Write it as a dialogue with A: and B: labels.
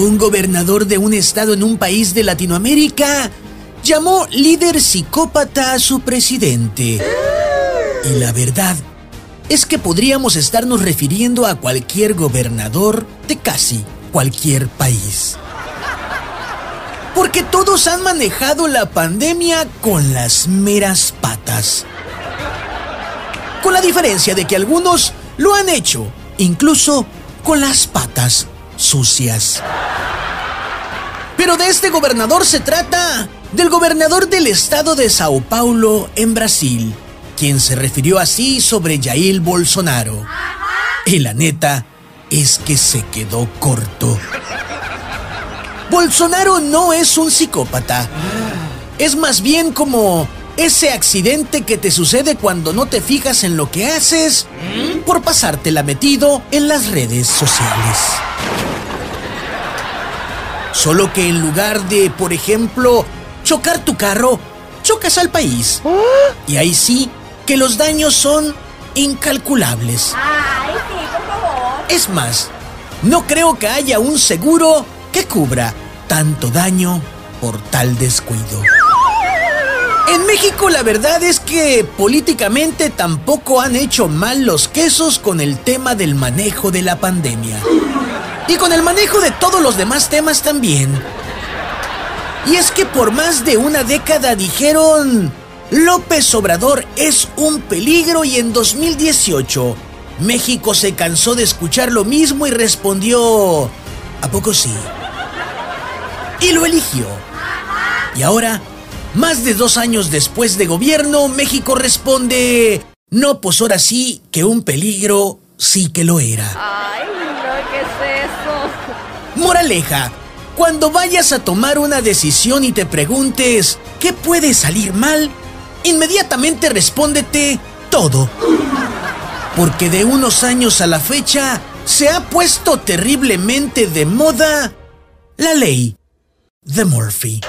A: Un gobernador de un estado en un país de Latinoamérica llamó líder psicópata a su presidente. Y la verdad es que podríamos estarnos refiriendo a cualquier gobernador de casi cualquier país. Porque todos han manejado la pandemia con las meras patas. Con la diferencia de que algunos lo han hecho incluso con las patas sucias. Pero de este gobernador se trata del gobernador del estado de Sao Paulo en Brasil, quien se refirió así sobre Jair Bolsonaro. Y la neta es que se quedó corto. Bolsonaro no es un psicópata. Es más bien como ese accidente que te sucede cuando no te fijas en lo que haces por pasártela metido en las redes sociales. Solo que en lugar de, por ejemplo, chocar tu carro, chocas al país. Y ahí sí que los daños son incalculables. Es más, no creo que haya un seguro que cubra tanto daño por tal descuido. En México la verdad es que políticamente tampoco han hecho mal los quesos con el tema del manejo de la pandemia. Y con el manejo de todos los demás temas también. Y es que por más de una década dijeron, López Obrador es un peligro y en 2018 México se cansó de escuchar lo mismo y respondió, ¿a poco sí? Y lo eligió. Y ahora, más de dos años después de gobierno, México responde, no, pues ahora sí que un peligro sí que lo era.
B: Ay, ¿qué es eso?
A: Moraleja, cuando vayas a tomar una decisión y te preguntes, ¿qué puede salir mal? Inmediatamente respóndete todo. Porque de unos años a la fecha se ha puesto terriblemente de moda la ley de Murphy.